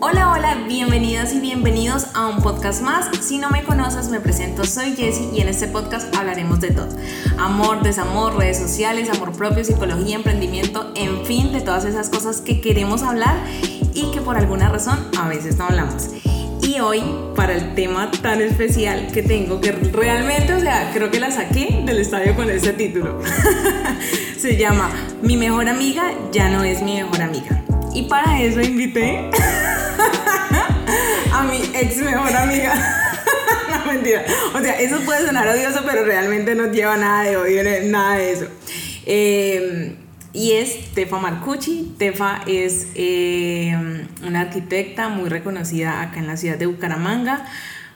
Hola, hola, bienvenidas y bienvenidos a un podcast más. Si no me conoces, me presento, soy Jessie y en este podcast hablaremos de todo. Amor, desamor, redes sociales, amor propio, psicología, emprendimiento, en fin, de todas esas cosas que queremos hablar y que por alguna razón a veces no hablamos. Y hoy, para el tema tan especial que tengo, que realmente, o sea, creo que la saqué del estadio con ese título. Se llama Mi mejor amiga ya no es mi mejor amiga. Y para eso invité a mi ex mejor amiga. no, mentira. O sea, eso puede sonar odioso, pero realmente no lleva nada de odio, nada de eso. Eh, y es Tefa Marcucci. Tefa es eh, una arquitecta muy reconocida acá en la ciudad de Bucaramanga,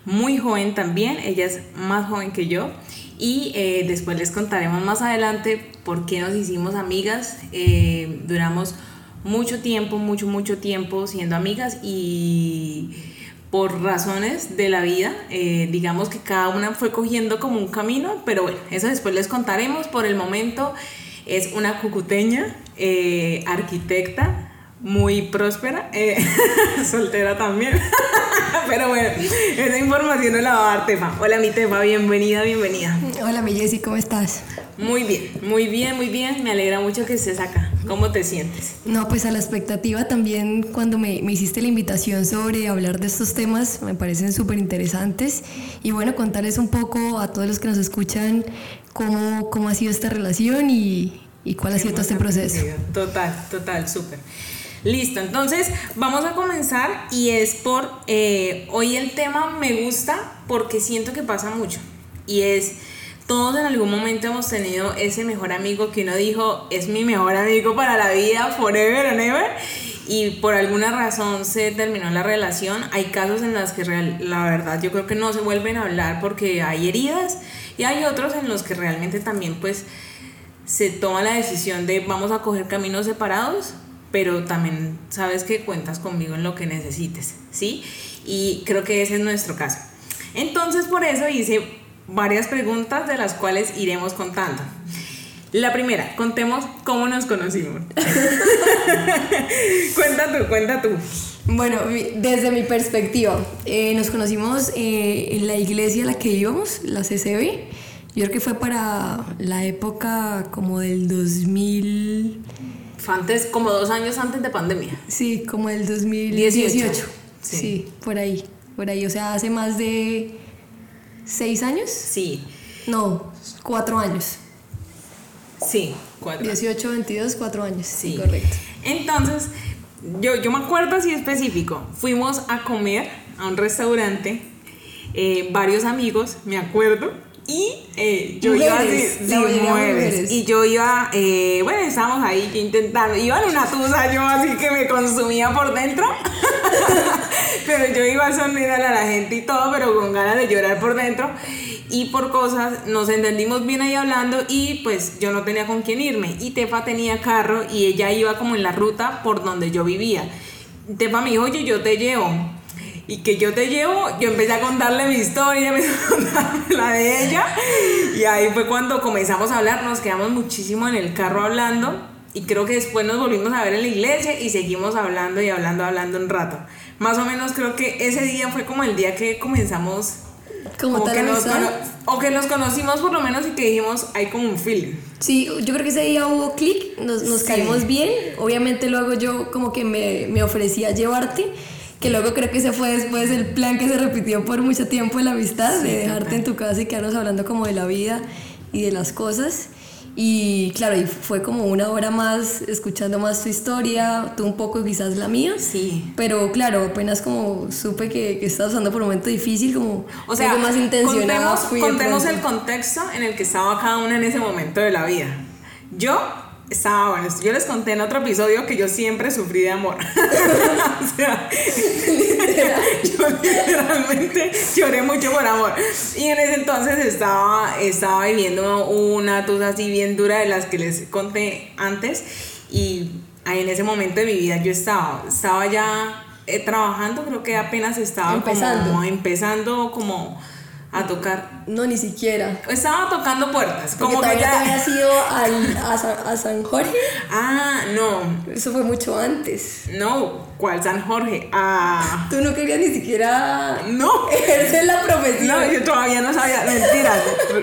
muy joven también, ella es más joven que yo. Y eh, después les contaremos más adelante por qué nos hicimos amigas. duramos mucho tiempo, mucho, mucho tiempo siendo amigas y por razones de la vida, eh, digamos que cada una fue cogiendo como un camino, pero bueno, eso después les contaremos. Por el momento es una cucuteña, eh, arquitecta, muy próspera, eh, soltera también. Pero bueno, esa información no la va a dar Tefa. Hola mi Tefa, bienvenida, bienvenida. Hola mi Jessy, ¿cómo estás? Muy bien, muy bien, muy bien. Me alegra mucho que estés acá. ¿Cómo te sientes? No, pues a la expectativa también cuando me, me hiciste la invitación sobre hablar de estos temas, me parecen súper interesantes. Y bueno, contarles un poco a todos los que nos escuchan cómo, cómo ha sido esta relación y, y cuál ha sido todo este proceso. Total, total, súper. Listo, entonces vamos a comenzar y es por, eh, hoy el tema me gusta porque siento que pasa mucho y es, todos en algún momento hemos tenido ese mejor amigo que uno dijo, es mi mejor amigo para la vida, forever and ever, y por alguna razón se terminó la relación. Hay casos en los que la verdad yo creo que no se vuelven a hablar porque hay heridas y hay otros en los que realmente también pues se toma la decisión de vamos a coger caminos separados pero también sabes que cuentas conmigo en lo que necesites, ¿sí? Y creo que ese es nuestro caso. Entonces por eso hice varias preguntas de las cuales iremos contando. La primera, contemos cómo nos conocimos. cuenta tú, cuenta tú. Bueno, desde mi perspectiva, eh, nos conocimos eh, en la iglesia a la que íbamos, la CCB. Yo creo que fue para la época como del 2000 antes, como dos años antes de pandemia. Sí, como el 2018. Sí. por ahí, por ahí. O sea, hace más de seis años. Sí. No, cuatro años. Sí, cuatro. 18, 22, cuatro años. Sí, correcto. Entonces, yo, yo me acuerdo así específico. Fuimos a comer a un restaurante, eh, varios amigos, me acuerdo y eh, yo iba así, Y yo iba, eh, bueno, estábamos ahí intentando, iba en una tusa yo así que me consumía por dentro. pero yo iba a sonreírle a la gente y todo, pero con ganas de llorar por dentro. Y por cosas nos entendimos bien ahí hablando y pues yo no tenía con quién irme. Y Tefa tenía carro y ella iba como en la ruta por donde yo vivía. Tefa me dijo, oye, yo te llevo y que yo te llevo, yo empecé a contarle mi historia, empecé a contarle la de ella y ahí fue cuando comenzamos a hablar, nos quedamos muchísimo en el carro hablando y creo que después nos volvimos a ver en la iglesia y seguimos hablando y hablando, hablando un rato. Más o menos creo que ese día fue como el día que comenzamos como, que nos o que nos conocimos por lo menos y que dijimos hay como un feeling. Sí, yo creo que ese día hubo clic, nos, nos caímos bien. Obviamente luego yo como que me, me ofrecía llevarte que luego creo que ese fue después el plan que se repitió por mucho tiempo en la amistad, de dejarte en tu casa y quedarnos hablando como de la vida y de las cosas. Y claro, y fue como una hora más escuchando más tu historia, tú un poco quizás la mía. Sí. Pero claro, apenas como supe que, que estabas pasando por un momento difícil, como o sea, algo más intencionado. Contemos, contemos el contexto en el que estaba cada una en ese momento de la vida. Yo estaba bueno. Yo les conté en otro episodio que yo siempre sufrí de amor. o sea, yo literalmente lloré mucho por amor. Y en ese entonces estaba, estaba viviendo una tusa así bien dura de las que les conté antes. Y ahí en ese momento de mi vida yo estaba, estaba ya eh, trabajando, creo que apenas estaba empezando. como empezando como a tocar. No, ni siquiera. Estaba tocando puertas. Porque como que ya. había sido al, a, San, a San Jorge. Ah, no. Eso fue mucho antes. No. ¿Cuál San Jorge? Ah. Tú no querías ni siquiera No. ejercer la profesión. No, yo todavía no sabía, mentira,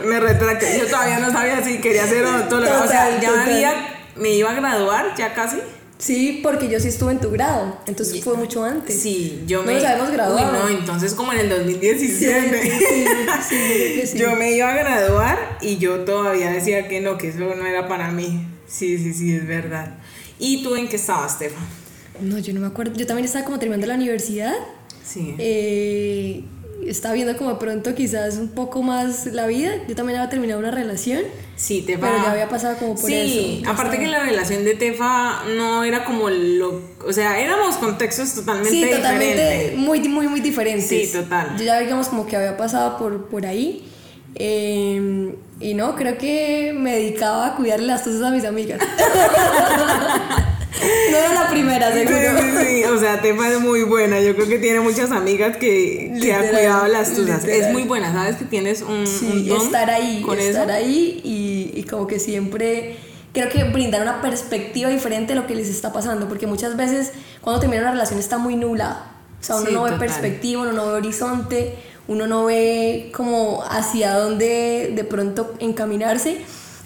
me retracto, yo todavía no sabía si quería ser odontóloga, o sea, ya total. había, me iba a graduar, ya casi. Sí, porque yo sí estuve en tu grado. Entonces fue mucho antes. Sí, yo No me... nos habíamos graduado. Uy, no, entonces como en el Sí, 2017. sí, sí, sí, yo me iba a graduar y yo todavía decía que no, que eso no era para mí. Sí, sí, sí, es verdad. ¿Y tú en qué estabas, Stefan? No, yo no me acuerdo. Yo también estaba como terminando la universidad. Sí. Eh, estaba viendo como pronto quizás un poco más la vida. Yo también había terminado una relación. Sí, Tefa. Pero ya había pasado como por sí, eso. Ya aparte que la relación de Tefa no era como lo. O sea, éramos contextos totalmente Sí, totalmente diferentes. muy, muy, muy diferentes. Sí, total. Yo ya digamos como que había pasado por, por ahí. eh, y no, creo que me dedicaba a cuidarle las cosas a mis amigas. no era la primera, Sí, seguro. sí, sí, o sea, Tefa es muy buena. Yo creo que tiene muchas amigas que, que ha Literal, cuidado las tuyas. Es muy buena, ¿sabes? Que tienes un, Sí, un don estar ahí, con estar eso. ahí y, y como que siempre creo que brindar una perspectiva diferente de lo que les está pasando, porque muchas veces cuando termina una relación está muy nublada. O sea, uno Sí, no ve total. perspectiva, uno no ve horizonte, uno no ve como hacia dónde de pronto encaminarse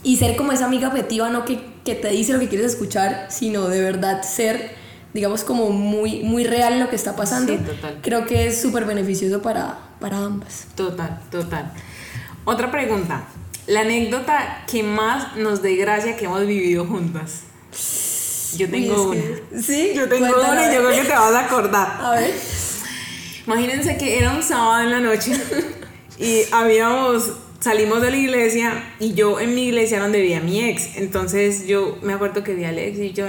y ser como esa amiga objetiva, no que, que te dice lo que quieres escuchar, sino de verdad ser, digamos, como muy, muy real lo que está pasando. Sí, total. Creo que es súper beneficioso para, para ambas. Total, total. Otra pregunta. La anécdota que más nos dé gracia que hemos vivido juntas. Yo tengo Uy, una. que- Sí, Yo tengo cuéntala, una y yo creo que te vas a acordar. A ver. Imagínense que era un sábado en la noche y habíamos, salimos de la iglesia y yo en mi iglesia donde vivía mi ex. Entonces yo me acuerdo que vi a Alex y yo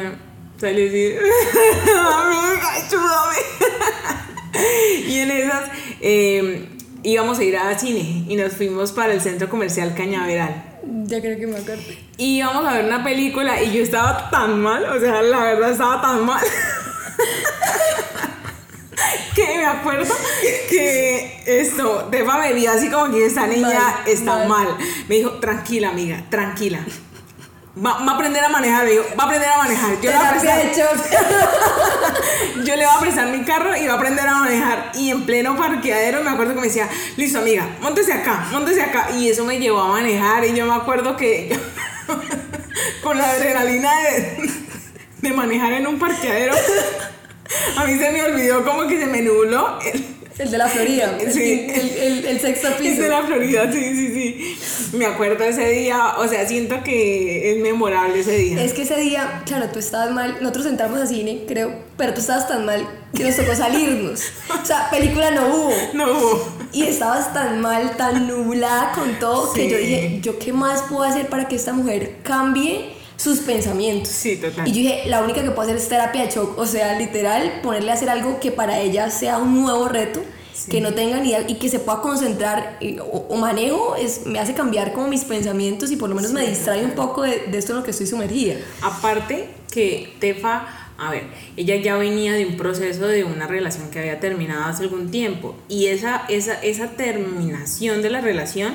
salí así, amiga, ayúdame. y en esas eh, íbamos a ir a cine y nos fuimos para el centro comercial Cañaveral. Ya creo que me acuerdo. Y íbamos a ver una película y yo estaba tan mal, o sea, la verdad estaba tan mal. me acuerdo que esto, Tefa me vio así como que esta niña Mal, está mal. mal. Me dijo, tranquila, amiga, tranquila. Va, va a aprender a manejar, me dijo, va a aprender a manejar. Yo le, voy a prestar, de shock. yo le voy a prestar mi carro y va a aprender a manejar. Y en pleno parqueadero me acuerdo que me decía, listo amiga, montese acá, montese acá. Y eso me llevó a manejar. Y yo me acuerdo que con la adrenalina de, de manejar en un parqueadero, a mí se me olvidó como que se me nubló el, El de la Florida. El, Sí. el, el- el sexto piso. de la Florida, sí, sí, sí. Me acuerdo ese día, o sea, siento que es memorable ese día. Es que ese día, claro, tú estabas mal. Nosotros entramos a cine, creo, pero tú estabas tan mal que nos tocó salirnos. O sea, película no hubo. No hubo. Y estabas tan mal, tan nublada con todo, que yo dije, ¿yo qué más puedo hacer para que esta mujer cambie sus pensamientos? Sí, total. Y yo dije, la única que puedo hacer es terapia de shock. O sea, literal, ponerle a hacer algo que para ella sea un nuevo reto, que no tenga ni idea y que se pueda concentrar y- o, o manejo, es, me hace cambiar como mis pensamientos y por lo menos me distrae un poco de, de esto en lo que estoy sumergida. Aparte que Tefa, a ver, ella ya venía de un proceso de una relación que había terminado hace algún tiempo y esa, esa, esa terminación de la relación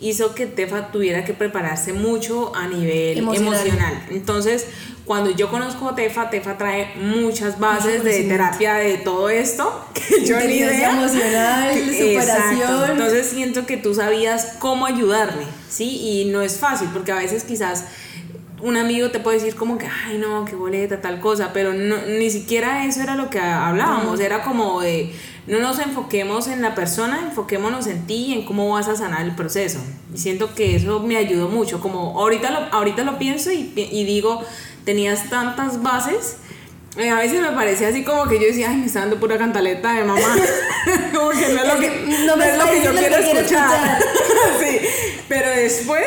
hizo que Tefa tuviera que prepararse mucho a nivel Emocional. emocional. Entonces, cuando yo conozco a Tefa, Tefa trae muchas bases de terapia de todo esto que yo ni idea. emocional, superación. Exacto. Entonces siento que tú sabías cómo ayudarme, ¿sí? Y no es fácil porque a veces quizás un amigo te puede decir como que, ay no, qué boleta, tal cosa, pero no, ni siquiera eso era lo que hablábamos, era como de, no nos enfoquemos en la persona, enfoquémonos en ti y en cómo vas a sanar el proceso. Y siento que eso me ayudó mucho, como ahorita lo, ahorita lo pienso y, y digo, tenías tantas bases. eh, A veces me parecía así como que yo decía, ay, me está dando pura cantaleta de mamá. como que no es lo que, No es lo que yo lo quiero que escuchar. sí, pero después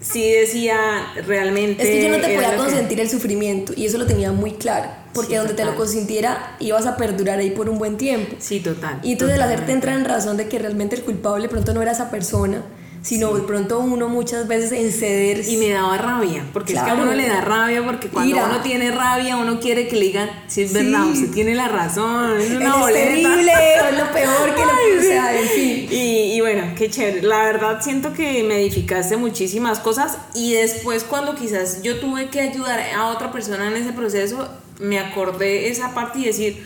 sí decía realmente. Es que yo no te podía que- consentir el sufrimiento y eso lo tenía muy claro, porque Sí, donde te lo total. consintiera ibas a perdurar ahí por un buen tiempo. Sí, total. Y entonces el hacerte entrar en razón de que realmente el culpable pronto no era esa persona, sino de pronto uno muchas veces en ceder. Y me daba rabia, porque es que a uno le da rabia, porque cuando uno tiene rabia, uno quiere que le digan, si es verdad, usted tiene la razón, es una boleta. Es terrible, es lo peor que le o sea, en fin. Y, y bueno, qué chévere. La verdad siento que me edificaste muchísimas cosas y después cuando quizás yo tuve que ayudar a otra persona en ese proceso, me acordé esa parte y decir,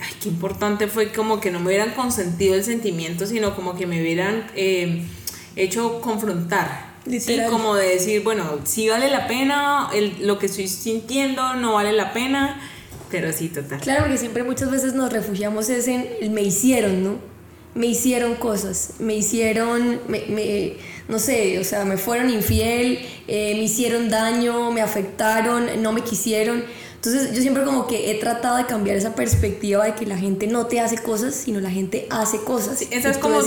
ay, qué importante fue como que no me hubieran consentido el sentimiento, sino como que me hubieran eh, hecho confrontar. Sí, como de decir, bueno, sí vale la pena, el, lo que estoy sintiendo no vale la pena, pero sí, total. Claro, porque siempre muchas veces nos refugiamos en el me hicieron, ¿no? Me hicieron cosas, me hicieron, me, no sé, o sea, me fueron infiel, eh, me hicieron daño, me afectaron, no me quisieron. Entonces yo siempre como que he tratado de cambiar esa perspectiva de que la gente no te hace cosas, sino la gente hace cosas. esa es como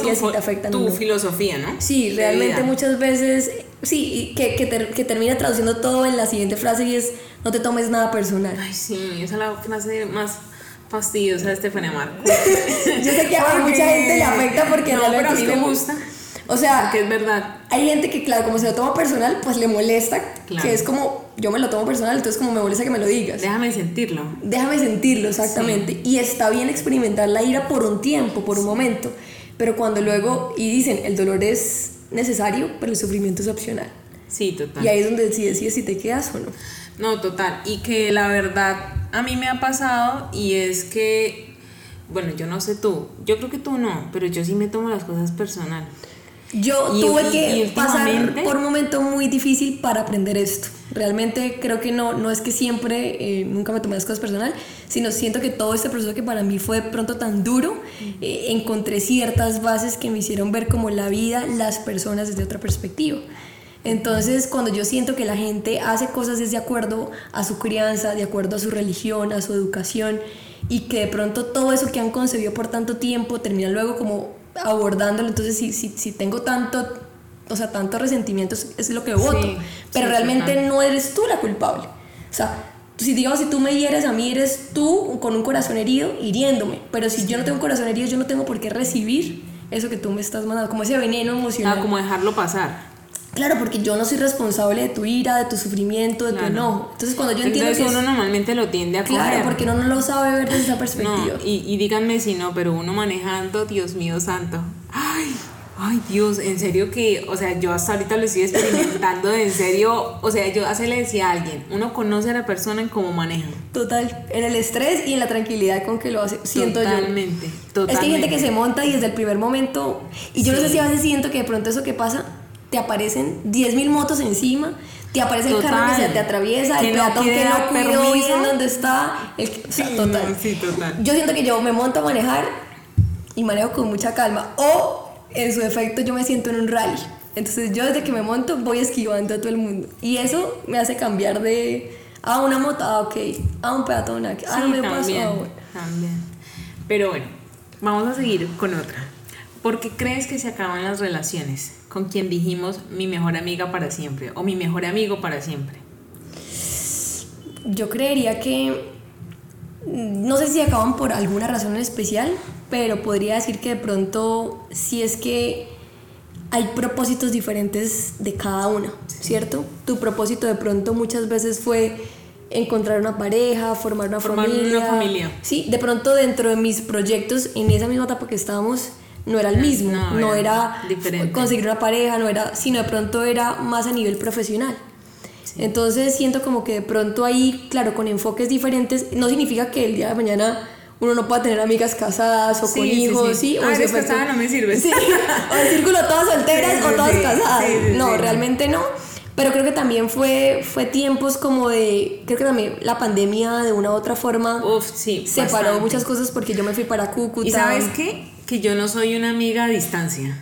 tu, filosofía, ¿no? Sí, realmente muchas veces, sí, que, que, termina traduciendo todo en la siguiente frase y es, no te tomes nada personal. Ay, sí, esa es la frase más fastidiosa de Estefania Marco. yo sé que a mucha gente le afecta porque no, pero a mí me gusta. O sea, que es verdad. Hay gente que, claro, como se lo toma personal, pues le molesta, que es como, yo me lo tomo personal, entonces como me molesta que me lo digas. Déjame sentirlo. Déjame sentirlo, exactamente. Y está bien experimentar la ira por un tiempo, por un momento, pero cuando luego, y dicen, el dolor es necesario, pero el sufrimiento es opcional. Sí, total. Y ahí es donde decides si te quedas o no. No, total. Y que la verdad a mí me ha pasado y es que, bueno, yo no sé tú, yo creo que tú no, pero yo sí me tomo las cosas personal. Yo tuve que pasar por un momento muy difícil para aprender esto. Realmente creo que no, no es que siempre, eh, nunca me tomé las cosas personal, sino siento que todo este proceso que para mí fue de pronto tan duro, eh, encontré ciertas bases que me hicieron ver como la vida, las personas desde otra perspectiva. Entonces, cuando yo siento que la gente hace cosas es de acuerdo a su crianza, de acuerdo a su religión, a su educación, y que de pronto todo eso que han concebido por tanto tiempo termina luego como abordándolo, entonces si, si, si tengo tanto, o sea, tantos resentimientos, es lo que voto, pero realmente no eres tú la culpable. O sea, si digamos, si tú me hieres a mí, eres tú con un corazón herido hiriéndome, pero si yo no tengo un corazón herido, yo no tengo por qué recibir eso que tú me estás mandando, como ese veneno emocional. Ah, como dejarlo pasar. Claro, porque yo no soy responsable de tu ira, de tu sufrimiento, de tu enojo. Entonces, cuando yo entiendo Entonces, uno normalmente lo tiende a Claro, porque uno no lo sabe ver desde esa perspectiva. y, y díganme si no, pero uno manejando, Dios mío santo. Ay, Ay, Dios, en serio que, o sea, yo hasta ahorita lo estoy experimentando, en serio, o sea, yo hace le decía a alguien, uno conoce a la persona en cómo maneja. Total, en el estrés y en la tranquilidad con que lo hace, siento totalmente, yo. Totalmente, Es que hay gente que se monta y desde el primer momento, y yo no sé si a veces siento que de pronto eso que pasa, te aparecen 10.000 motos encima, te aparece el carro que se te atraviesa, el peatón que no cuidó bien dónde está. El, total. Sí, total. Yo siento que yo me monto a manejar y manejo con mucha calma. O en su efecto yo me siento en un rally. Entonces yo desde que me monto voy esquivando a todo el mundo. Y eso me hace cambiar de a ah, una moto, ah, ok, a un peatón, ah, no me también, paso, También. Pero bueno, vamos a seguir con otra. ¿Por qué crees que se acaban las relaciones? Con quien dijimos mi mejor amiga para siempre o mi mejor amigo para siempre? Yo creería que no sé si acaban por alguna razón en especial, pero podría decir que de pronto si es que hay propósitos diferentes de cada una, ¿cierto? Tu propósito de pronto muchas veces fue encontrar una pareja, formar una formar familia. Una familia. Sí, de pronto dentro de mis proyectos, en esa misma etapa que estábamos, no era el mismo, no, era, conseguir una pareja, no era, sino de pronto era más a nivel profesional. Entonces siento como que de pronto ahí, claro, con enfoques diferentes, no significa que el día de mañana uno no pueda tener amigas casadas o con hijos, ¿sí? O ah, eres casada, no me sirve. o el círculo todas solteras o todas casadas. no, realmente no. Pero creo que también fue, fue tiempos como de, creo que también la pandemia de una u otra forma Uf, sí, separó muchas cosas porque yo me fui para Cúcuta. ¿Y sabes qué? que yo no soy una amiga a distancia.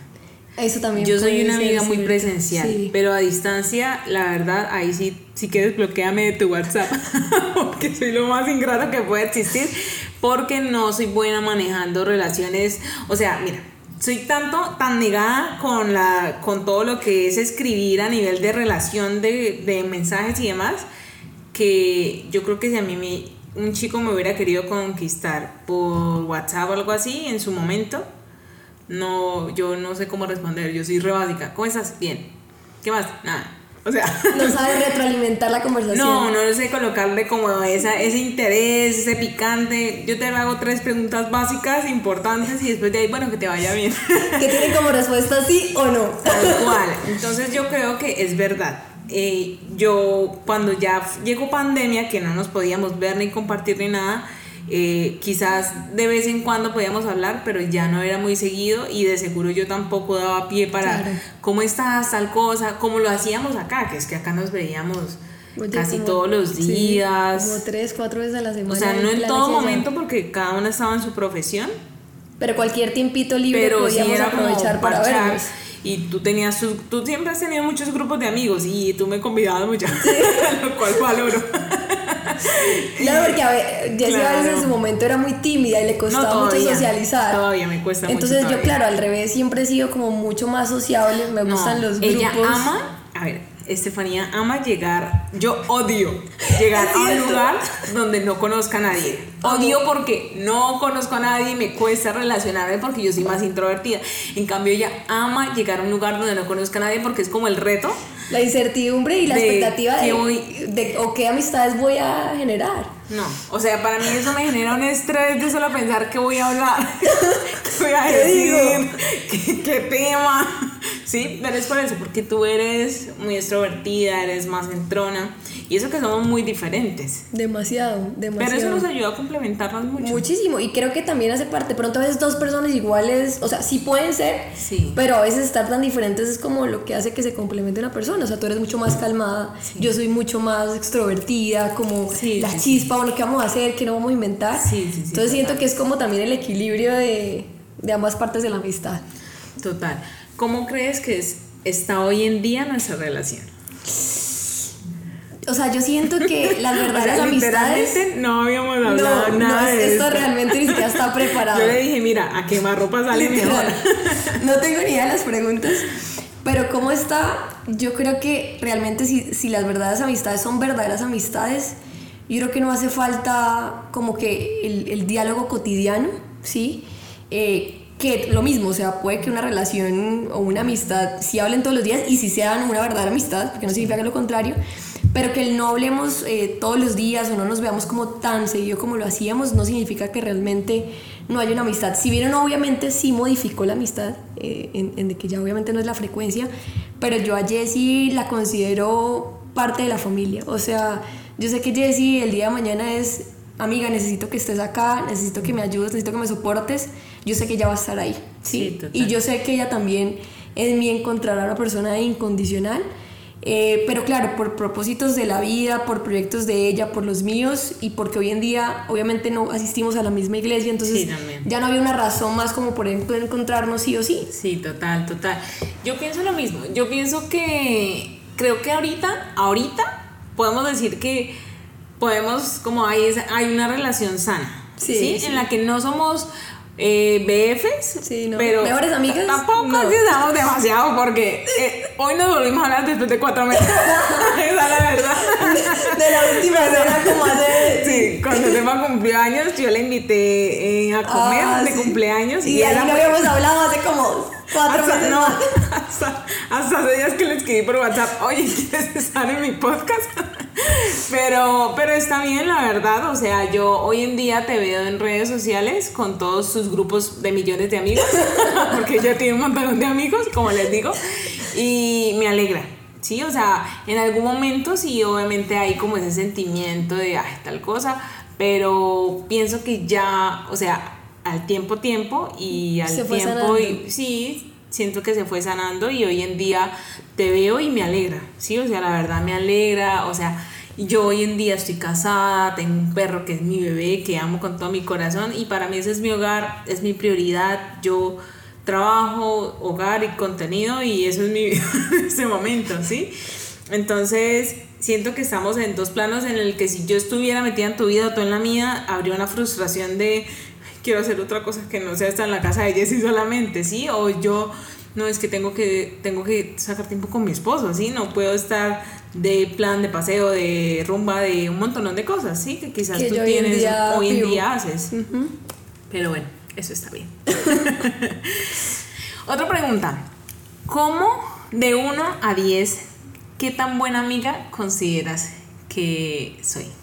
Eso también. Yo soy una amiga muy presencial, pero a distancia, la verdad, ahí sí, si quieres bloqueame de tu WhatsApp, porque soy lo más ingrato que puede existir, porque no soy buena manejando relaciones, o sea, mira, soy tanto tan negada con la con todo lo que es escribir a nivel de relación de, de mensajes y demás que yo creo que si a mí me un chico me hubiera querido conquistar por WhatsApp o algo así en su momento, no, yo no sé cómo responder, yo soy re básica. ¿Cómo estás? Bien. ¿Qué más? Nada. O sea, No sabes retroalimentar la conversación. no, no sé colocarle como esa, ese interés, ese picante. Yo te hago tres preguntas básicas, importantes, y después de ahí, bueno, que te vaya bien. Que tienen como respuesta sí o no. Tal cual. Entonces yo creo que es verdad. Eh, yo cuando ya llegó pandemia, que no nos podíamos ver ni compartir ni nada, eh, quizás de vez en cuando podíamos hablar, pero ya no era muy seguido y de seguro yo tampoco daba pie para Claro. cómo estás, tal cosa, como lo hacíamos acá, que es que acá nos veíamos Oye, casi como- todos los sí, días. como tres, cuatro veces a la semana. o sea, no en todo momento porque cada una estaba en su profesión, Pero cualquier tiempito libre pero sí podíamos como aprovechar para vernos. Y tú tenías, tú siempre has tenido muchos grupos de amigos y tú me convidabas mucho, lo cual valoro. Claro, porque a ver, Jessie Claro. en su momento era muy tímida y le costaba mucho socializar. Todavía me cuesta mucho Entonces yo, claro, al revés, siempre he sido como mucho más sociable, me No, gustan los grupos. Ella ama, a ver, Estefanía ama llegar, yo odio llegar a un lugar donde no conozca a nadie. Odio porque no conozco a nadie y me cuesta relacionarme porque yo soy más introvertida. En cambio, ella ama llegar a un lugar donde no conozca a nadie porque es como el reto. La incertidumbre y la De expectativa de, voy- de o qué amistades voy a generar. No, o sea, para mí eso me genera un estrés de solo pensar qué voy a hablar, qué voy a decir, qué, qué tema. Sí, pero es por eso, porque tú eres muy extrovertida, eres más entrona, y eso que somos muy diferentes. Demasiado, demasiado. Pero eso nos ayuda a complementarnos mucho. Muchísimo, y creo que también hace parte, pronto a veces dos personas iguales, o sea, sí pueden ser, Sí. pero a veces estar tan diferentes es como lo que hace que se complemente una persona, o sea, tú eres mucho más calmada, yo soy mucho más extrovertida, como Sí, la chispa, ¿qué vamos a hacer? ¿Qué no vamos a inventar? Sí, sí, sí, Entonces siento total. que es como también el equilibrio de, de ambas partes de la amistad. Total. ¿Cómo crees que es, está hoy en día nuestra relación? O sea, yo siento que las O verdaderas sea, amistades... no habíamos hablado No, nada no, de esto esto. realmente ni siquiera está preparado. Yo le dije, mira, a quemarropa sale mejor. No tengo ni idea de las preguntas. Pero cómo está, yo creo que realmente si, si las verdaderas amistades son verdaderas amistades, yo creo que no hace falta como que el, el diálogo cotidiano, ¿sí? Eh, que lo mismo, o sea, puede que una relación o una amistad si hablen todos los días y si sean una verdadera amistad, porque no significa que lo contrario, pero que el no hablemos eh, todos los días o no nos veamos como tan seguido como lo hacíamos, no significa que realmente no haya una amistad. Si bien obviamente sí modificó la amistad, eh, en, en de que ya obviamente no es la frecuencia, pero yo a Jessie la considero parte de la familia. O sea, yo sé que Jessie el día de mañana es, amiga, necesito que estés acá, necesito que me ayudes, necesito que me soportes. Yo sé que ella va a estar ahí. ¿sí? Sí, y yo sé que ella también en mí encontrará una persona incondicional. Eh, pero claro, por propósitos de la vida, por proyectos de ella, por los míos y porque hoy en día obviamente no asistimos a la misma iglesia, entonces Sí, ya no había una razón más como por encontrarnos sí o sí. Sí, total, total. Yo pienso lo mismo. Yo pienso que creo que ahorita, ahorita podemos decir que podemos, como hay, hay una relación sana, Sí, ¿sí? sí. En la que no somos eh, BFs, Sí, no. pero ¿Mejores amigas? Tampoco No. es que seamos demasiado porque eh, hoy nos volvimos a hablar después de cuatro meses. Esa es la verdad. De la última cena como hace... Sí, cuando Tefa cumplió años, yo la invité eh, a comer Ah, de sí. cumpleaños Y, ahí ella no habíamos hablado hace como cuatro hasta, meses no, más. hasta, hasta hace días que le escribí por WhatsApp, oye, ¿quieres estar en mi podcast? Pero, pero está bien, la verdad. O sea, yo hoy en día te veo en redes sociales con todos sus grupos de millones de amigos, porque ella tiene un montón de amigos, como les digo, y me alegra. Sí, o sea, en algún momento sí, obviamente hay como ese sentimiento de, ay, tal cosa, pero pienso que ya, o sea, al tiempo, tiempo y al Se fue tiempo, sanando. y, sí, siento que se fue sanando y hoy en día te veo y me alegra, sí, o sea, la verdad me alegra, o sea, yo hoy en día estoy casada, tengo un perro que es mi bebé, que amo con todo mi corazón y para mí ese es mi hogar, es mi prioridad, yo trabajo, hogar y contenido y eso es mi vida en este momento, ¿sí? Entonces, siento que estamos en dos planos en el que si yo estuviera metida en tu vida o tú en la mía, habría una frustración de "Ay, quiero hacer otra cosa que no sea estar en la casa de Jessie solamente, ¿sí? O yo no es que tengo que tengo que sacar tiempo con mi esposo, ¿sí? No puedo estar de plan de paseo, de rumba, de un montón de cosas, ¿sí? Que quizás Que tú yo hoy en tienes día hoy en día haces. Pero bueno, eso está bien. Otra pregunta. ¿Cómo de 1 a 10, qué tan buena amiga consideras que soy?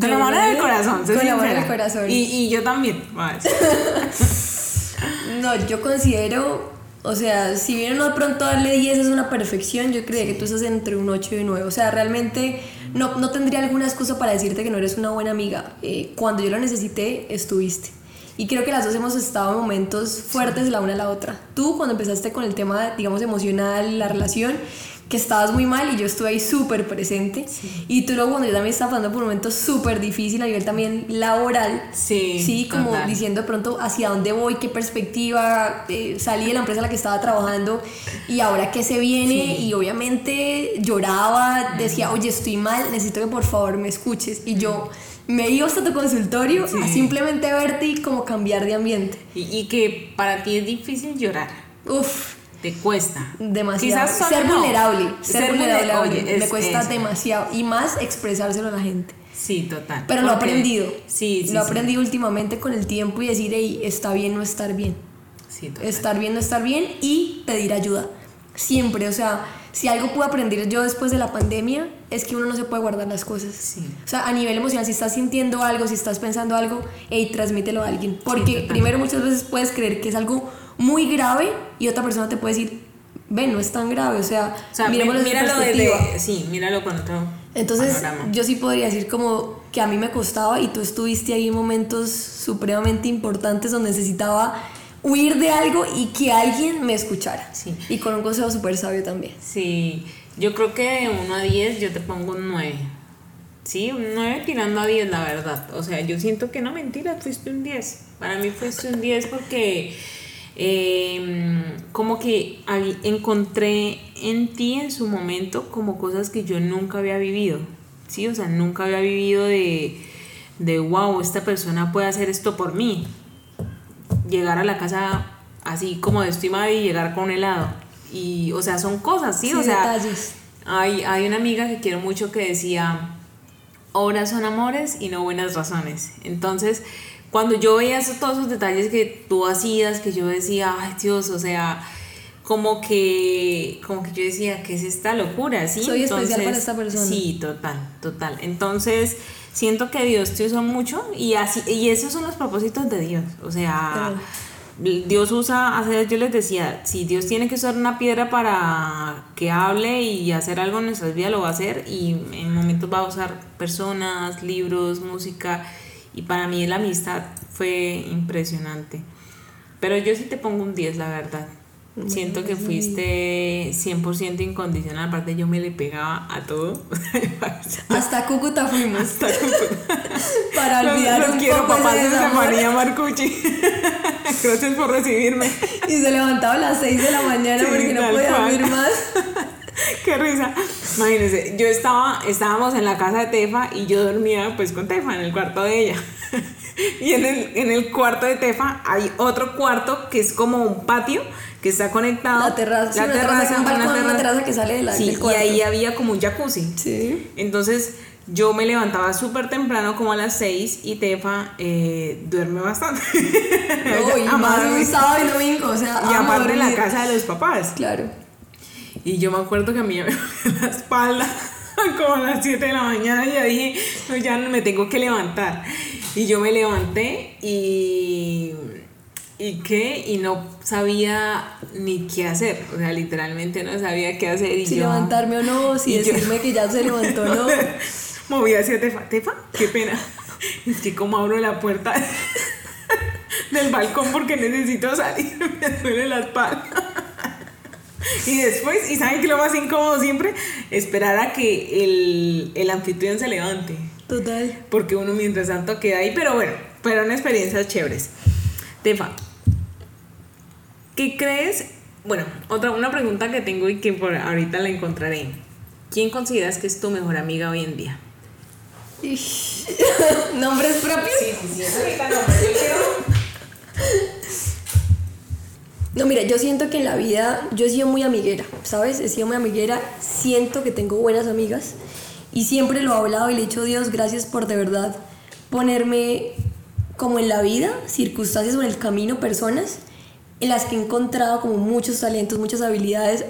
Con la mano del corazón, Con la mano del corazón. Y, y yo también. no, yo considero, o sea, si bien no de pronto darle 10 es una perfección, yo creía que tú estás entre un 8 y un 9. O sea, realmente no, no tendría alguna excusa para decirte que no eres una buena amiga. Eh, cuando yo lo necesité, estuviste. Y creo que las dos hemos estado en momentos fuertes la una a la otra. Tú cuando empezaste con el tema, digamos, emocional, la relación, que estabas muy mal y yo estuve ahí súper presente. Y tú luego cuando yo también estaba pasando por un momento súper difícil a nivel también laboral. Sí. Sí, como diciendo de pronto hacia dónde voy, qué perspectiva, eh, salí de la empresa en la que estaba trabajando y ahora qué se viene. Y obviamente lloraba, decía, oye, estoy mal, necesito que por favor me escuches. Y yo me iba hasta tu consultorio a simplemente verte y como cambiar de ambiente. Y, y que para ti es difícil llorar. Uf, te cuesta. Demasiado. ser vulnerable. Ser, vulnerable. me cuesta demasiado. Y más expresárselo a la gente. Sí, total. Pero lo he aprendido. Sí, sí. Lo he aprendido últimamente con el tiempo y decir, hey, está bien no estar bien. Sí, total. Estar bien no estar bien y pedir ayuda. Siempre. O sea, si algo pude aprender yo después de la pandemia es que uno no se puede guardar las cosas. Sí. O sea, a nivel emocional, si estás sintiendo algo, si estás pensando algo, hey, transmítelo a alguien. Porque primero muchas veces puedes creer que es algo muy grave y otra persona te puede decir, ven, no es tan grave, o sea, o míralo desde sí, míralo con otro Entonces, yo sí podría decir como que a mí me costaba y tú estuviste ahí en momentos supremamente importantes donde necesitaba huir de algo y que alguien me escuchara. Sí. Y con un consejo súper sabio también. Sí, yo creo que de 1 a 10 yo te pongo un 9. Sí, un 9 tirando a 10, la verdad. O sea, yo siento que no, mentira, fuiste un 10. Para mí fuiste un 10 porque eh, como que encontré en ti en su momento como cosas que yo nunca había vivido, ¿sí? O sea, nunca había vivido de, de wow, esta persona puede hacer esto por mí. Llegar a la casa así como de estimada y llegar con un helado. Y, o sea, son cosas, ¿sí? o sea, Hay, hay una amiga que quiero mucho que decía, obras son amores y no buenas razones. Entonces, cuando yo veía todos esos detalles que tú hacías, que yo decía, ay Dios, o sea, como que, como que yo decía, ¿qué es esta locura? ¿Sí? Soy especial para esta persona. Sí, total, total. Entonces, siento que Dios te usó mucho y, así, y esos son los propósitos de Dios. O sea, Dios usa, yo les decía, si Dios tiene que usar una piedra para que hable y hacer algo en nuestras vidas, lo va a hacer y en momentos va a usar personas, libros, música y para mí la amistad fue impresionante. Pero yo sí te pongo un 10, la verdad. Siento que fuiste 100% incondicional, aparte yo me le pegaba a todo. Hasta Cúcuta fuimos. Hasta Cúcuta. Para olvidar los, los quiero, papás de María Marcucci. Gracias por recibirme. Y se levantaba a las 6 de la mañana porque no podía dormir más. Qué risa. Imagínense, yo estaba, estábamos en la casa de Tefa y yo dormía pues con Tefa en el cuarto de ella. y en el, en el cuarto de Tefa hay otro cuarto que es como un patio que está conectado. La terraza, la terraza, una, terraza, una terraza que sale de la, sí, Y ahí había como un jacuzzi. Sí. Entonces yo me levantaba súper temprano, como a las 6, y Tefa eh, duerme bastante. No, y más un sábado y domingo, o sea, y aparte en la casa de los papás. Claro. Y yo me acuerdo que a mí me la espalda como a las 7 de la mañana y ya dije, no, ya me tengo que levantar. Y yo me levanté y... ¿Y qué? Y no sabía ni qué hacer. O sea, literalmente no sabía qué hacer. Y si levantarme o no, si decirme que ya se levantó o no. Moví hacia Tefa. Tefa, qué pena. Es que como abro la puerta del balcón porque necesito salir. Me duele la espalda. Y después, ¿y saben que lo más incómodo siempre? Esperar a que el, el anfitrión se levante. Total. Porque uno mientras tanto queda ahí, pero bueno, fueron experiencias chéveres. Tefa, ¿qué crees? Bueno, otra una pregunta que tengo y que por ahorita la encontraré. ¿Quién consideras que es tu mejor amiga hoy en día? ¿Nombres propios? Sí, sí, sí, ahorita no, yo quiero no, mira, yo siento que en la vida yo he sido muy amiguera, ¿sabes? He sido muy amiguera, siento que tengo buenas amigas y siempre lo he hablado y le he dicho Dios, gracias por de verdad ponerme como en la vida, circunstancias o en el camino, personas en las que he encontrado como muchos talentos, muchas habilidades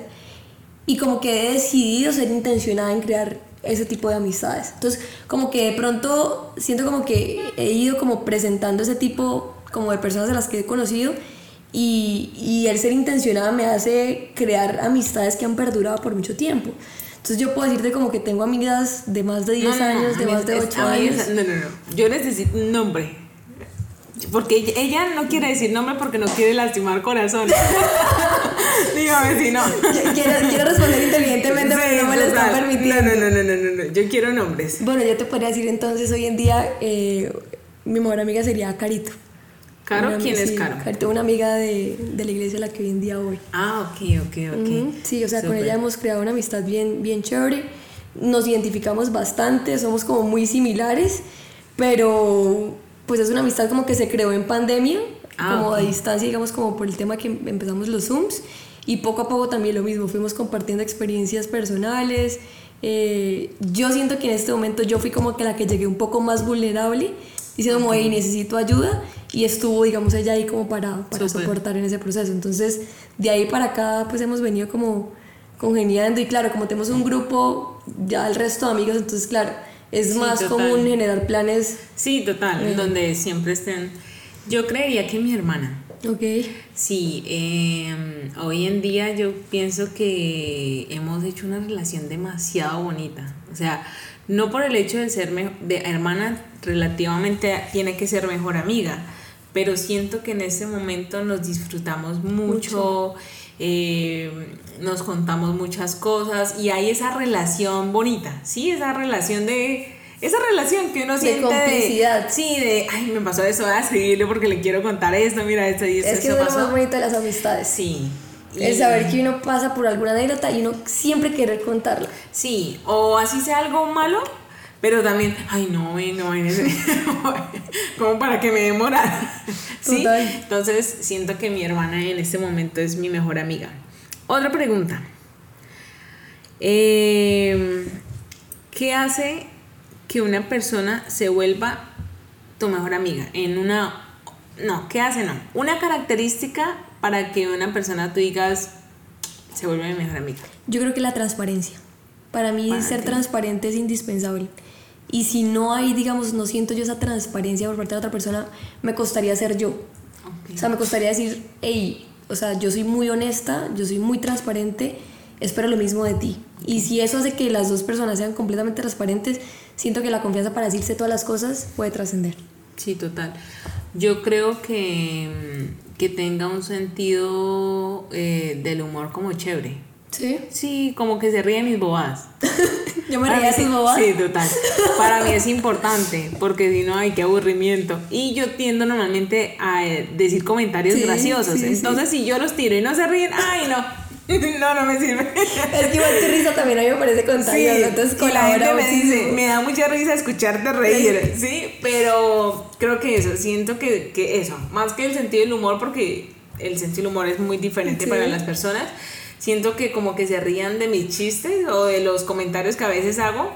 y como que he decidido ser intencionada en crear ese tipo de amistades. Entonces, como que de pronto siento como que he ido como presentando ese tipo como de personas a las que he conocido y, y el ser intencionada me hace crear amistades que han perdurado por mucho tiempo. Entonces yo puedo decirte como que tengo amigas de más de 10 años, de más de 8 años. No, no, no. Yo necesito un nombre. Porque ella no quiere decir nombre porque no quiere lastimar corazón. Dígame si no. Quiero, quiero responder inteligentemente, pero no me lo están permitiendo. No, no, no, no, no, no, Yo quiero nombres. Bueno, yo te podría decir entonces, hoy en día, eh, mi mejor amiga sería Carito. ¿Caro? ¿Quién es Caro? Carito, una amiga de, de, la iglesia a la que hoy en día voy. Ah, ok, ok, ok. Sí, o sea, con ella hemos creado una amistad bien, bien chévere. Nos identificamos bastante, somos como muy similares, pero pues es una amistad como que se creó en pandemia, ah, como a distancia, digamos, como por el tema que empezamos los Zooms. Y poco a poco también lo mismo, fuimos compartiendo experiencias personales. Eh, yo siento que en este momento yo fui como que la que llegué un poco más vulnerable, diciendo como, hey, necesito ayuda. Y estuvo, digamos, ella ahí como para, para soportar en ese proceso. Entonces, de ahí para acá, pues hemos venido como congeniando. Y claro, como tenemos un grupo, ya el resto de amigos, entonces, claro, es más común generar planes. Sí, total, en donde siempre estén. Yo creería que mi hermana. Ok. Sí, em, hoy en día yo pienso que hemos hecho una relación demasiado bonita. O sea, no por el hecho de ser de hermana, relativamente tiene que ser mejor amiga, pero siento que en ese momento nos disfrutamos mucho. Eh, nos contamos muchas cosas y hay esa relación bonita, ¿sí? Esa relación de... Esa relación que uno siente de complicidad. sí, de, ay, me pasó eso, voy a seguirle porque le quiero contar esto, mira esto y esto. Es que es lo más bonito de las amistades. Sí. El saber que uno pasa por alguna anécdota y uno siempre quiere contarla. Sí, o así sea algo malo, pero también, ay, no, no, como para que me demora. ¿Sí? Entonces, siento que mi hermana en este momento es mi mejor amiga. Otra pregunta. Em, ¿Qué hace que una persona se vuelva tu mejor amiga? En una. No, ¿qué hace? No. Una característica para que una persona tú digas se vuelva mi mejor amiga. Yo creo que la transparencia. Para mí, ser transparente es indispensable. Y si no hay, digamos, no siento yo esa transparencia por parte de otra persona, me costaría ser yo. O sea, me costaría decir, hey, o sea, yo soy muy honesta, yo soy muy transparente, espero lo mismo de ti. Y si eso hace que las dos personas sean completamente transparentes, siento que la confianza para decirse todas las cosas puede trascender. Sí, total. Yo creo que, que tenga un sentido eh, del humor como chévere. ¿Sí? Sí, como que se ríe de mis bobadas. Yo me reía de sus bobadas. Sí, total. Para mí es importante, porque si no, hay qué aburrimiento. Y yo tiendo normalmente a eh, decir comentarios graciosos. Entonces, si yo los tiro y no se ríen, ¡ay, no! No, no me sirve. Es que igual tu risa también a mí me parece contagiosa. entonces, y la gente me dice, me da mucha risa escucharte reír, ¿sí? Pero creo que eso, siento que, que eso, más que el sentido del humor, porque el sentido del humor es muy diferente para las personas siento que como que se rían de mis chistes o de los comentarios que a veces hago,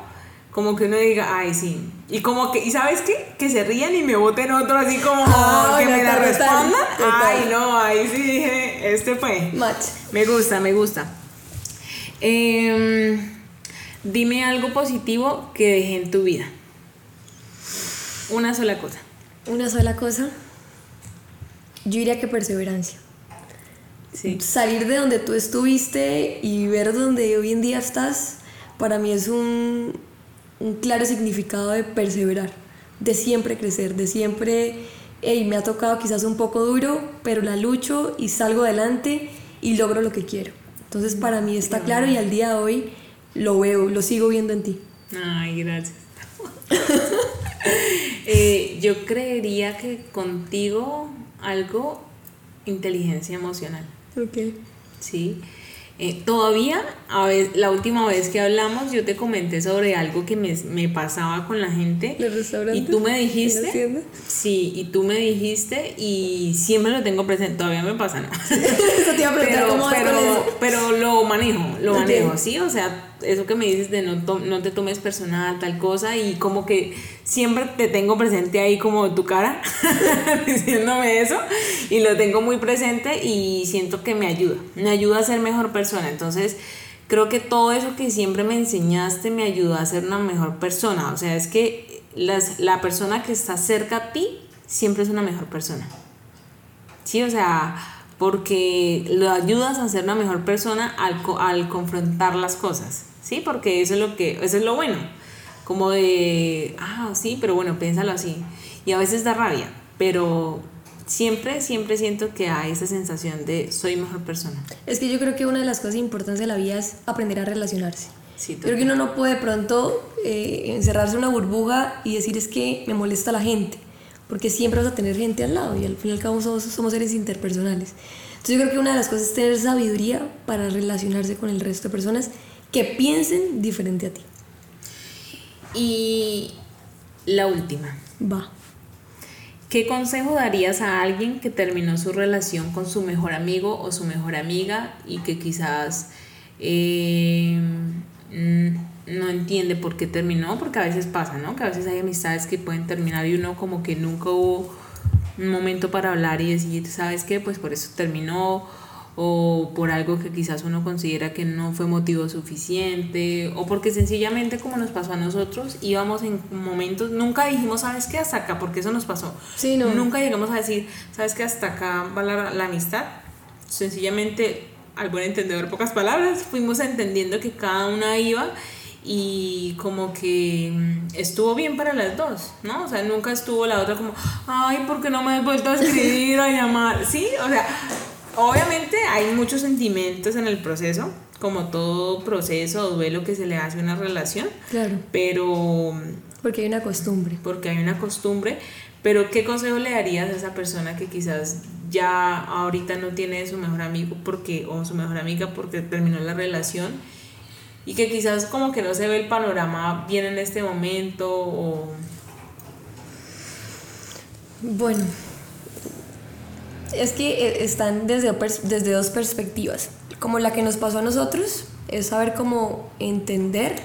como que uno diga, ay, sí. Y como que, ¿y sabes qué? Que se rían y me voten otro así como ah, que me la respondan. Ay, no, ahí sí dije, este fue. Match. Me gusta, me gusta. Em, dime algo positivo que dejé en tu vida. Una sola cosa. Una sola cosa. Yo diría que perseverancia. Salir de donde tú estuviste y ver donde hoy en día estás, para mí es un, un claro significado de perseverar, de siempre crecer, de siempre, hey, me ha tocado quizás un poco duro, pero la lucho y salgo adelante y logro lo que quiero. Entonces para mí está claro y al día de hoy lo veo, lo sigo viendo en ti. Ay, gracias. Eh, yo creería que contigo algo inteligencia emocional. Ok. Sí. Eh, todavía, a ver, la última vez que hablamos, yo te comenté sobre algo que me, me pasaba con la gente. Y tú me dijiste. Sí, y tú me dijiste, y siempre lo tengo presente. Todavía me pasa, ¿no? Eso te iba a preguntar, pero, pero, pero, lo manejo, lo manejo, ¿sí? O sea, eso que me dices de no, no te tomes personal, tal cosa, y como que siempre te tengo presente ahí como tu cara, diciéndome eso, y lo tengo muy presente y siento que me ayuda, me ayuda a ser mejor persona. Entonces, creo que todo eso que siempre me enseñaste me ayudó a ser una mejor persona. O sea, es que las, la persona que está cerca a ti siempre es una mejor persona. Sí, o sea, porque lo ayudas a ser una mejor persona al, al confrontar las cosas. Sí, porque eso es lo que, eso es lo bueno. Como de, ah, sí, pero bueno, piénsalo así. Y a veces da rabia, pero siempre, siempre siento que hay esa sensación de soy mejor persona. Es que yo creo que una de las cosas importantes de la vida es aprender a relacionarse. Sí, creo que uno no puede pronto eh, encerrarse en una burbuja y decir es que me molesta la gente, porque siempre vas a tener gente al lado y al fin y al cabo somos, somos seres interpersonales. Entonces yo creo que una de las cosas es tener sabiduría para relacionarse con el resto de personas que piensen diferente a ti. Y la última. Va. ¿Qué consejo darías a alguien que terminó su relación con su mejor amigo o su mejor amiga y que quizás eh, no entiende por qué terminó? Porque a veces pasa, ¿no? Que a veces hay amistades que pueden terminar y uno como que nunca hubo un momento para hablar y decir, ¿sabes qué? Pues por eso terminó o por algo que quizás uno considera que no fue motivo suficiente, o porque sencillamente como nos pasó a nosotros, íbamos en momentos, nunca dijimos, ¿sabes qué? Hasta acá, porque eso nos pasó. Sí, no. Nunca llegamos a decir, ¿sabes qué? Hasta acá va la, la amistad. Sencillamente, al buen entendedor, pocas palabras, fuimos entendiendo que cada una iba y como que mm, estuvo bien para las dos, ¿no? O sea, nunca estuvo la otra como, ay, ¿por qué no me has vuelto a escribir, a llamar? Sí, o sea, Obviamente hay muchos sentimientos en el proceso, como todo proceso o duelo que se le hace a una relación. Claro. Pero... Porque hay una costumbre. Porque hay una costumbre. Pero ¿qué consejo le darías a esa persona que quizás ya ahorita no tiene su mejor amigo porque o su mejor amiga porque terminó la relación y que quizás como que no se ve el panorama bien en este momento o bueno, es que eh, están desde, desde dos perspectivas. Como la que nos pasó a nosotros, es saber cómo entender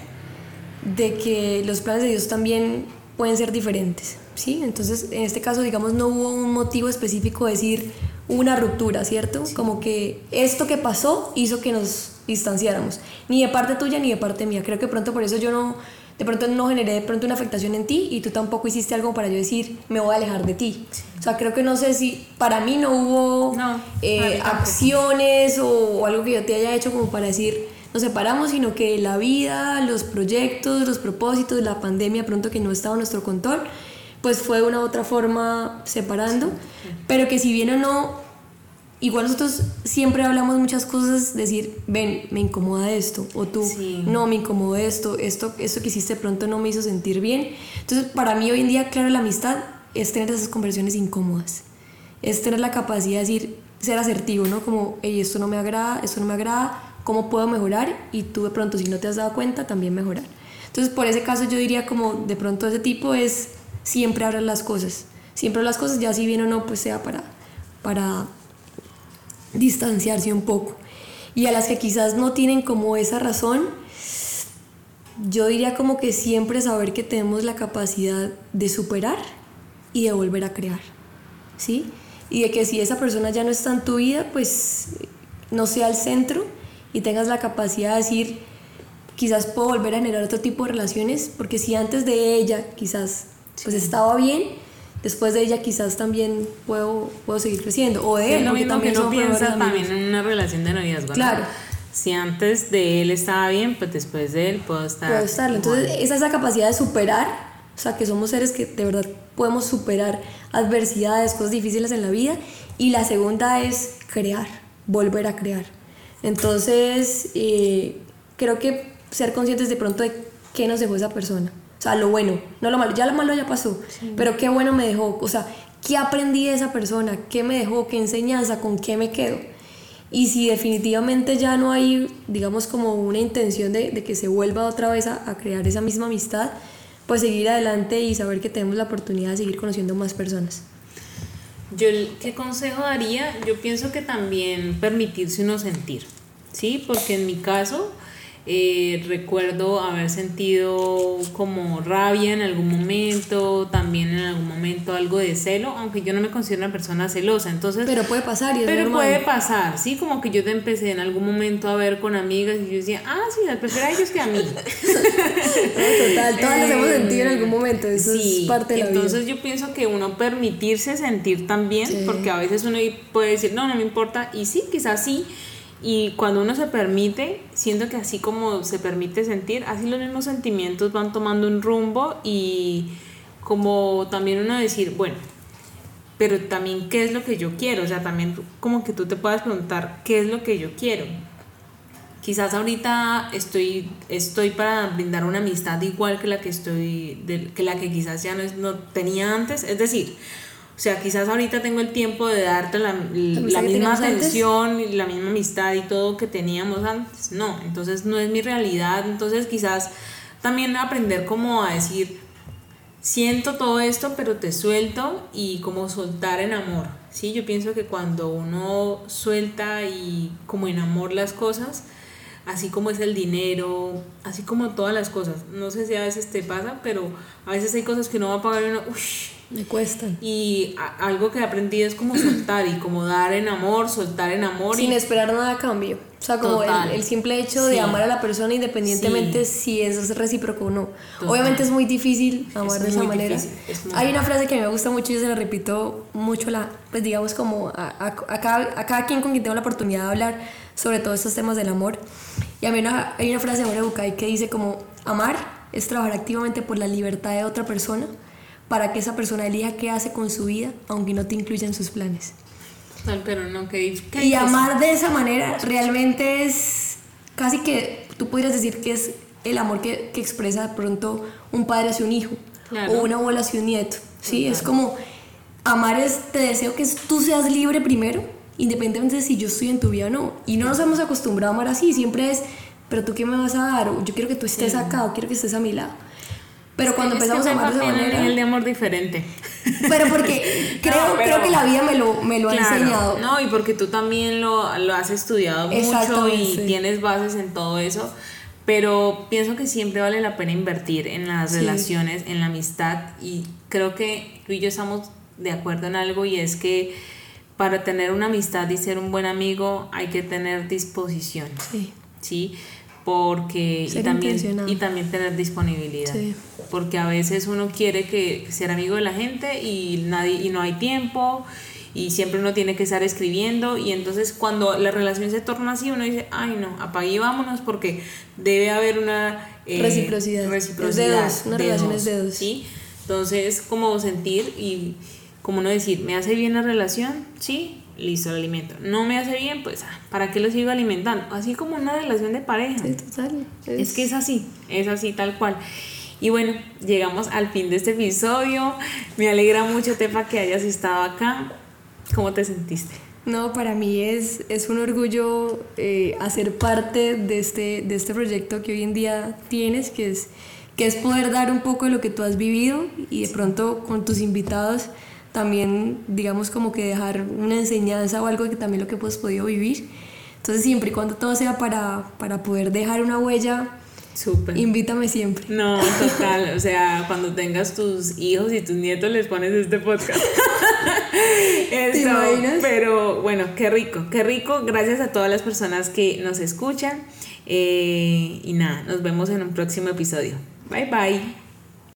de que los planes de Dios también pueden ser diferentes, ¿sí? Entonces, en este caso, digamos, no hubo un motivo específico de decir una ruptura, ¿cierto? Como que esto que pasó hizo que nos distanciáramos, ni de parte tuya ni de parte mía. Creo que pronto por eso yo no, de pronto no generé de pronto una afectación en ti y tú tampoco hiciste algo para yo decir, me voy a alejar de ti. O sea, creo que no sé si para mí no hubo eh, acciones o, algo que yo te haya hecho como para decir, nos separamos, sino que la vida, los proyectos, los propósitos, la pandemia pronto que no estaba a nuestro control, pues fue de una u otra forma separando. Pero que si bien o no igual nosotros siempre hablamos muchas cosas, decir, ven, me incomoda esto, o tú, no, me incomoda esto, esto, esto que hiciste pronto no me hizo sentir bien. Entonces, para mí hoy en día, claro, la amistad es tener esas conversaciones incómodas, es tener la capacidad de decir, ser asertivo, ¿no? Como, hey, esto no me agrada, esto no me agrada, ¿cómo puedo mejorar? Y tú de pronto, si no te has dado cuenta, también mejorar. Entonces, por ese caso yo diría como, de pronto ese tipo es siempre hablar las cosas, siempre las cosas, ya si bien o no, pues sea para, para distanciarse un poco. Y a las que quizás no tienen como esa razón, yo diría como que siempre saber que tenemos la capacidad de superar y de volver a crear, ¿sí? Y de que si esa persona ya no está en tu vida, pues no sea el centro y tengas la capacidad de decir, quizás puedo volver a generar otro tipo de relaciones, porque si antes de ella quizás pues estaba bien, después de ella quizás también puedo, puedo seguir creciendo. O de él, porque también no piensa también en una relación de noviazgo. Claro. Si antes de él estaba bien, pues después de él puedo estar. Puedo estarlo. Entonces, esa es la capacidad de superar. O sea, que somos seres que de verdad podemos superar adversidades, cosas difíciles en la vida. Y la segunda es crear, volver a crear. Entonces, eh, creo que ser conscientes de pronto de qué nos dejó esa persona sea, lo bueno, no lo malo. Ya lo malo ya pasó, pero qué bueno me dejó. O sea, ¿qué aprendí de esa persona? ¿Qué me dejó? ¿Qué enseñanza? ¿Con qué me quedo? Y si definitivamente ya no hay, digamos, como una intención de, de que se vuelva otra vez a, a, crear esa misma amistad, pues seguir adelante y saber que tenemos la oportunidad de seguir conociendo más personas. Yo, ¿qué consejo daría? Yo pienso que también permitirse uno sentir, ¿sí? Porque en mi caso, Eh, recuerdo haber sentido como rabia en algún momento, también en algún momento algo de celo, aunque yo no me considero una persona celosa, entonces... Pero puede pasar y es Pero normal. puede pasar, sí, como que yo te empecé en algún momento a ver con amigas y yo decía, ah, sí, las prefiero a ellos que a mí. Total, todas las hemos sentido en algún momento, eso Sí, es parte de la entonces vida. yo pienso que uno permitirse sentir también, Sí. porque a veces uno puede decir, no, no me importa, y sí, quizás sí, y cuando uno se permite, siento que así como se permite sentir, así los mismos sentimientos van tomando un rumbo y como también uno decir, bueno, pero también qué es lo que yo quiero, o sea, también como que tú te puedas preguntar qué es lo que yo quiero. Quizás ahorita estoy, estoy para brindar una amistad igual que la que estoy, de- que la que quizás ya no, no tenía antes. Es decir, o sea, quizás ahorita tengo el tiempo de darte la, la misma atención y la misma amistad y todo que teníamos antes. No, entonces no es mi realidad. Entonces quizás también aprender como a decir, siento todo esto, pero te suelto y como soltar en amor. Sí, yo pienso que cuando uno suelta y como en amor las cosas, así como es el dinero, así como todas las cosas, no sé si a veces te pasa, pero a veces hay cosas que uno va a pagar y uno, uff, Me cuestan. y a- algo que he aprendido es como soltar y como dar en amor, soltar en amor. Sin y, esperar nada a cambio. O sea, como el, el simple hecho Sí. de amar a la persona independientemente Sí. si eso es recíproco o no. Total. Obviamente es muy difícil amar de esa manera. es Hay una frase que a mí me gusta mucho y se la repito mucho, la, pues digamos como a, a, a cada, a cada quien con quien tengo la oportunidad de hablar sobre todos estos temas del amor. Y a mí una- hay una frase de Bucay que dice como amar es trabajar activamente por la libertad de otra persona para que esa persona elija qué hace con su vida aunque no te incluya en sus planes. Tal, pero no, que Y amar de esa manera realmente es casi que tú podrías decir que es el amor que, que expresa de pronto un padre hacia un hijo Claro. o una abuela hacia un nieto. ¿sí? Es como amar es te deseo que tú seas libre primero, independientemente de si yo estoy en tu vida o no. Y no nos hemos acostumbrado a amar así, siempre es, pero tú qué me vas a dar, o yo quiero que tú estés acá, o quiero que estés a mi lado. Pero cuando empezamos a amar de esa el manera... nivel de amor diferente. Pero porque creo, No, pero- creo que la vida me lo, me lo ha Claro, enseñado. No, y porque tú también lo, lo has estudiado mucho y tienes bases en todo eso. Pero pienso que siempre vale la pena invertir en las Sí. relaciones, en la amistad. Y creo que tú y yo estamos de acuerdo en algo y es que para tener una amistad y ser un buen amigo hay que tener disposición. Sí. ¿sí? Porque y también, y también tener disponibilidad. Sí. Porque a veces uno quiere que ser amigo de la gente y nadie y no hay tiempo y siempre uno tiene que estar escribiendo y entonces cuando la relación se torna así uno dice, "Ay, no, apague y vámonos" porque debe haber una eh, Reciprocidad. reciprocidad Es de dos, una relación es de dos. ¿sí? Entonces, como sentir y como no decir, ¿me hace bien la relación? Sí, listo, lo alimento. No me hace bien, pues, ah, ¿para qué lo sigo alimentando? Así como una relación de pareja. Sí, total. Es que es así, es así tal cual. Y bueno, llegamos al fin de este episodio. Me alegra mucho, Tefa, que hayas estado acá. ¿Cómo te sentiste? No, para mí es, es un orgullo eh, hacer parte de este, de este proyecto que hoy en día tienes, que es, que es poder dar un poco de lo que tú has vivido y de pronto con tus invitados también, digamos, como que dejar una enseñanza o algo que también lo que hemos podido vivir. Entonces, siempre y cuando todo sea para, para poder dejar una huella, Súper. invítame siempre. No, total. O sea, cuando tengas tus hijos y tus nietos les pones este podcast. Eso, imaginas? Pero bueno, qué rico, qué rico. Gracias a todas las personas que nos escuchan. Eh, y nada, nos vemos en un próximo episodio. Bye bye.